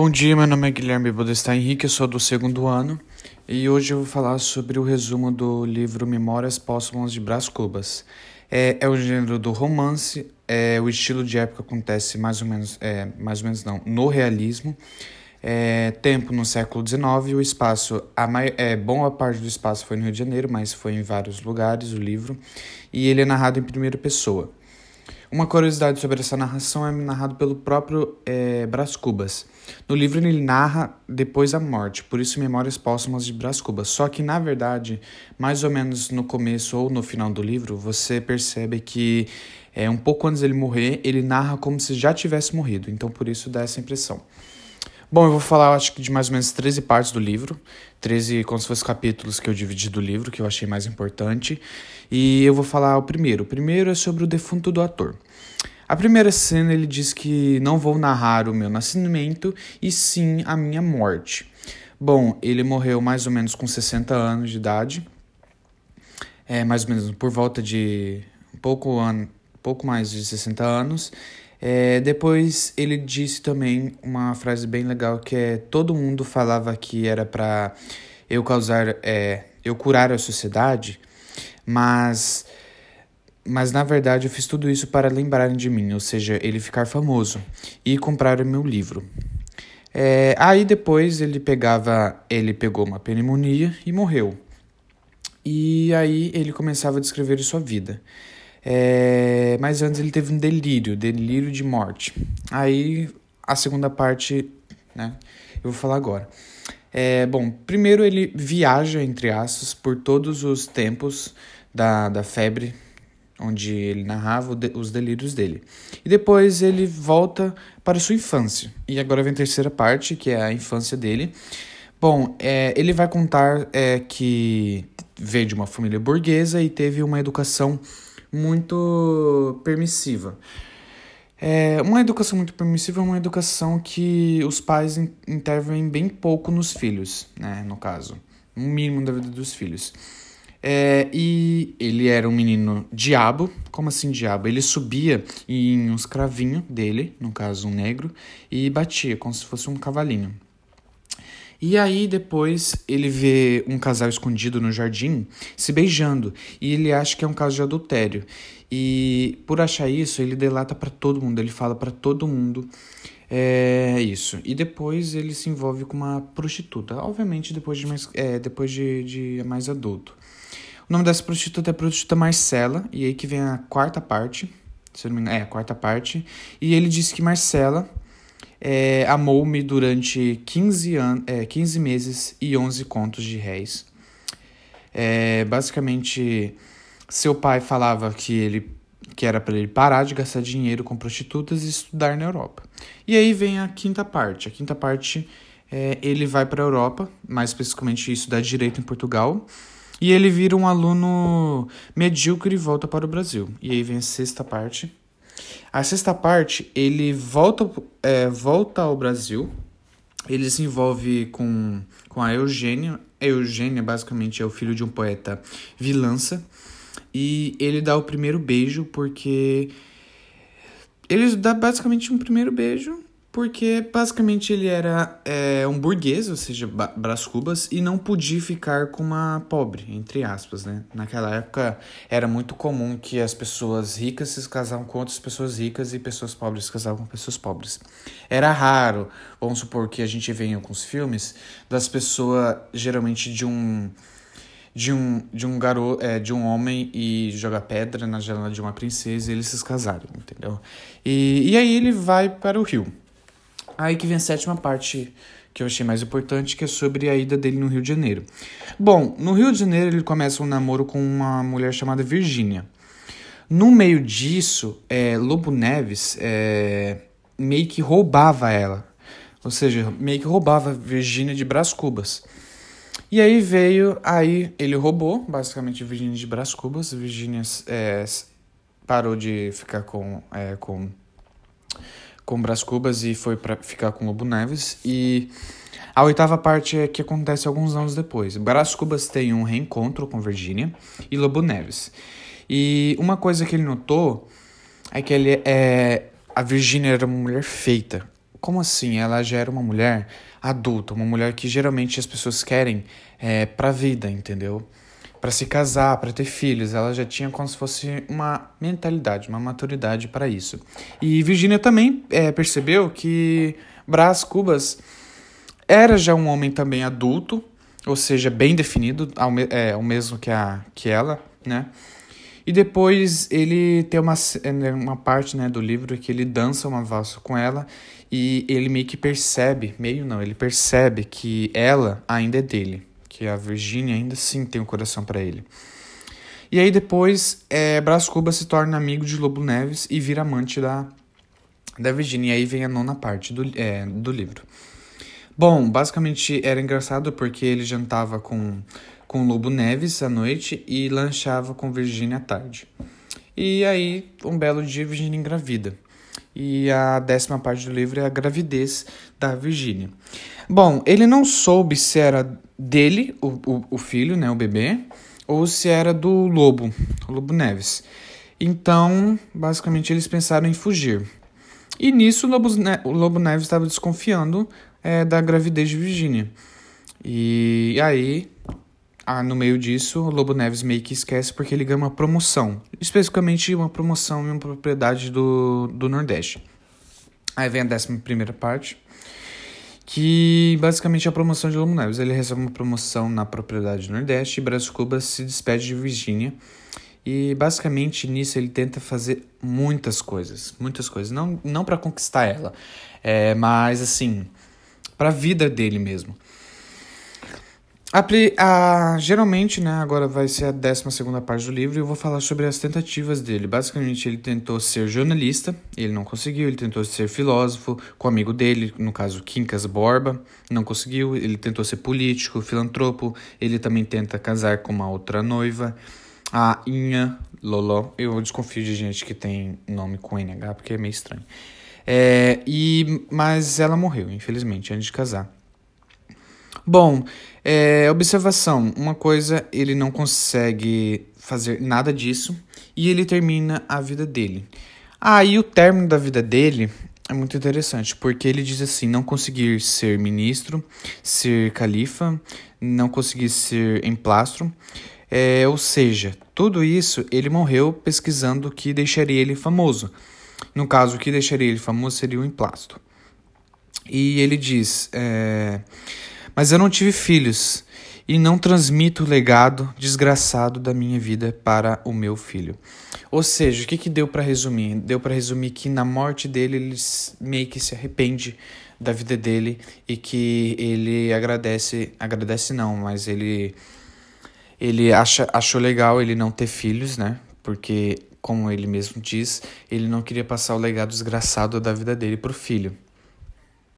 Bom dia, meu nome é Guilherme Bodestar Henrique, eu sou do segundo ano e hoje eu vou falar sobre o resumo do livro Memórias Póstumas de Brás Cubas. É, é o gênero do romance, é, o estilo de época acontece mais ou menos, é, mais ou menos não, no realismo, é, tempo no século XIX, o espaço, a mai, é, boa parte do espaço foi no Rio de Janeiro, mas foi em vários lugares o livro, e ele é narrado em primeira pessoa. Uma curiosidade sobre essa narração é narrado pelo próprio é, Brás Cubas. No livro ele narra depois da morte, por isso Memórias Póstumas de Brás Cubas. Só que, na verdade, mais ou menos no começo ou no final do livro, você percebe que é, um pouco antes dele morrer, ele narra como se já tivesse morrido. Então, por isso dá essa impressão. Bom, eu vou falar, acho que de mais ou menos 13 partes do livro, 13 como se fossem capítulos que eu dividi do livro, que eu achei mais importante. E eu vou falar o primeiro. O primeiro é sobre o defunto do ator. A primeira cena ele diz que não vou narrar o meu nascimento e sim a minha morte. Bom, ele morreu mais ou menos com 60 anos de idade, é, mais ou menos por volta de um pouco, an pouco mais de 60 anos. É, depois ele disse também uma frase bem legal que é todo mundo falava que era para eu causar, é, eu curar a sociedade, mas mas na verdade eu fiz tudo isso para lembrarem de mim, ou seja, ele ficar famoso e comprar meu livro. É, aí depois ele pegava, ele pegou uma pneumonia e morreu. E aí ele começava a descrever sua vida. É, mas antes ele teve um delírio, delírio de morte. Aí a segunda parte, né? Eu vou falar agora. É, bom, primeiro ele viaja, entre aspas, por todos os tempos da, da febre, onde ele narrava os delírios dele. E depois ele volta para sua infância. E agora vem a terceira parte, que é a infância dele. Bom, é, ele vai contar é, que veio de uma família burguesa e teve uma educação muito permissiva. É, uma educação muito permissiva é uma educação que os pais intervêm bem pouco nos filhos, né, no caso, no mínimo da vida dos filhos. É, e ele era um menino diabo. Como assim diabo? Ele subia em um escravinho dele, no caso um negro, e batia como se fosse um cavalinho. E aí depois ele vê um casal escondido no jardim se beijando e ele acha que é um caso de adultério. E por achar isso, ele delata para todo mundo, ele fala para todo mundo é isso. E depois ele se envolve com uma prostituta, obviamente depois de mais, é, depois de, de mais adulto. O nome dessa prostituta é prostituta Marcela, e aí que vem a quarta parte, se não me engano, é a quarta parte. E ele disse que Marcela é, amou-me durante 15, an é, 15 meses e 11 contos de réis. É, basicamente, seu pai falava que ele que era para ele parar de gastar dinheiro com prostitutas e estudar na Europa. E aí vem a quinta parte. A quinta parte é, ele vai para a Europa, mais especificamente estudar direito em Portugal, e ele vira um aluno medíocre e volta para o Brasil. E aí vem a sexta parte, a sexta parte, ele volta, é, volta ao Brasil, ele se envolve com, com a Eugênia. A Eugênia, basicamente, é o filho de um poeta Vilança. E ele dá o primeiro beijo porque. Ele dá basicamente um primeiro beijo porque basicamente ele era é, um burguês, ou seja, Brás Cubas, e não podia ficar com uma pobre, entre aspas, né? Naquela época era muito comum que as pessoas ricas se casavam com outras pessoas ricas e pessoas pobres se casavam com pessoas pobres. Era raro, vamos supor que a gente vê em alguns filmes, das pessoas geralmente de um de um, de um garoto, é, de um homem e jogar pedra na janela de uma princesa e eles se casaram, entendeu? E, e aí ele vai para o rio. Aí que vem a sétima parte que eu achei mais importante, que é sobre a ida dele no Rio de Janeiro. Bom, no Rio de Janeiro ele começa um namoro com uma mulher chamada Virgínia. No meio disso, é, Lobo Neves é, meio que roubava ela. Ou seja, meio que roubava Virgínia de Brás Cubas. E aí veio, aí ele roubou basicamente Virgínia de Brás Cubas. Virgínia é, parou de ficar com, é, com com Brás Cubas e foi para ficar com Lobo Neves. E a oitava parte é que acontece alguns anos depois. Brás Cubas tem um reencontro com Virgínia e Lobo Neves. E uma coisa que ele notou é que ele é a Virgínia era uma mulher feita, como assim? Ela já era uma mulher adulta, uma mulher que geralmente as pessoas querem é, pra vida, entendeu? Para se casar, para ter filhos. Ela já tinha como se fosse uma mentalidade, uma maturidade para isso. E Virginia também é, percebeu que Brás Cubas era já um homem também adulto, ou seja, bem definido, ao, é, o mesmo que, a, que ela, né? E depois ele tem uma, é, uma parte né, do livro que ele dança uma valsa com ela e ele meio que percebe, meio não, ele percebe que ela ainda é dele, que a Virginia ainda sim tem um coração para ele. E aí depois é, Brás Cuba se torna amigo de Lobo Neves e vira amante da, da Virginia. E aí vem a nona parte do, é, do livro. Bom, basicamente era engraçado porque ele jantava com, com Lobo Neves à noite e lanchava com Virginia à tarde. E aí, um belo dia, Virginia engravida. E a décima parte do livro é a gravidez da Virginia. Bom, ele não soube se era dele, o, o, o filho, né, o bebê, ou se era do lobo, o Lobo Neves. Então, basicamente, eles pensaram em fugir. E nisso o Lobo, o Lobo Neves estava desconfiando é, da gravidez de Virginia. E aí, ah, no meio disso, o Lobo Neves meio que esquece porque ele ganha uma promoção. Especificamente uma promoção em uma propriedade do, do Nordeste. Aí vem a décima primeira parte, que basicamente é a promoção de Lobo Neves. Ele recebe uma promoção na propriedade do Nordeste e Brasil Cuba se despede de Virginia. E basicamente nisso ele tenta fazer muitas coisas, muitas coisas. Não, não para conquistar ela, é, mas assim, para a vida dele mesmo. A, a, geralmente, né, agora vai ser a 12 parte do livro e eu vou falar sobre as tentativas dele. Basicamente, ele tentou ser jornalista, ele não conseguiu. Ele tentou ser filósofo com o amigo dele, no caso Quincas Borba, não conseguiu. Ele tentou ser político, filantropo. Ele também tenta casar com uma outra noiva, a Inha Loló. Eu desconfio de gente que tem nome com NH porque é meio estranho. É, e, mas ela morreu, infelizmente, antes de casar. Bom, é, observação: uma coisa, ele não consegue fazer nada disso e ele termina a vida dele. Aí ah, o término da vida dele é muito interessante, porque ele diz assim: não conseguir ser ministro, ser califa, não conseguir ser emplastro. É, ou seja, tudo isso ele morreu pesquisando o que deixaria ele famoso. No caso, o que deixaria ele famoso seria o emplasto. E ele diz: é, Mas eu não tive filhos e não transmito o legado desgraçado da minha vida para o meu filho. Ou seja, o que, que deu para resumir? Deu para resumir que na morte dele ele meio que se arrepende da vida dele e que ele agradece, agradece não, mas ele ele acha, achou legal ele não ter filhos, né? Porque como ele mesmo diz, ele não queria passar o legado desgraçado da vida dele para o filho.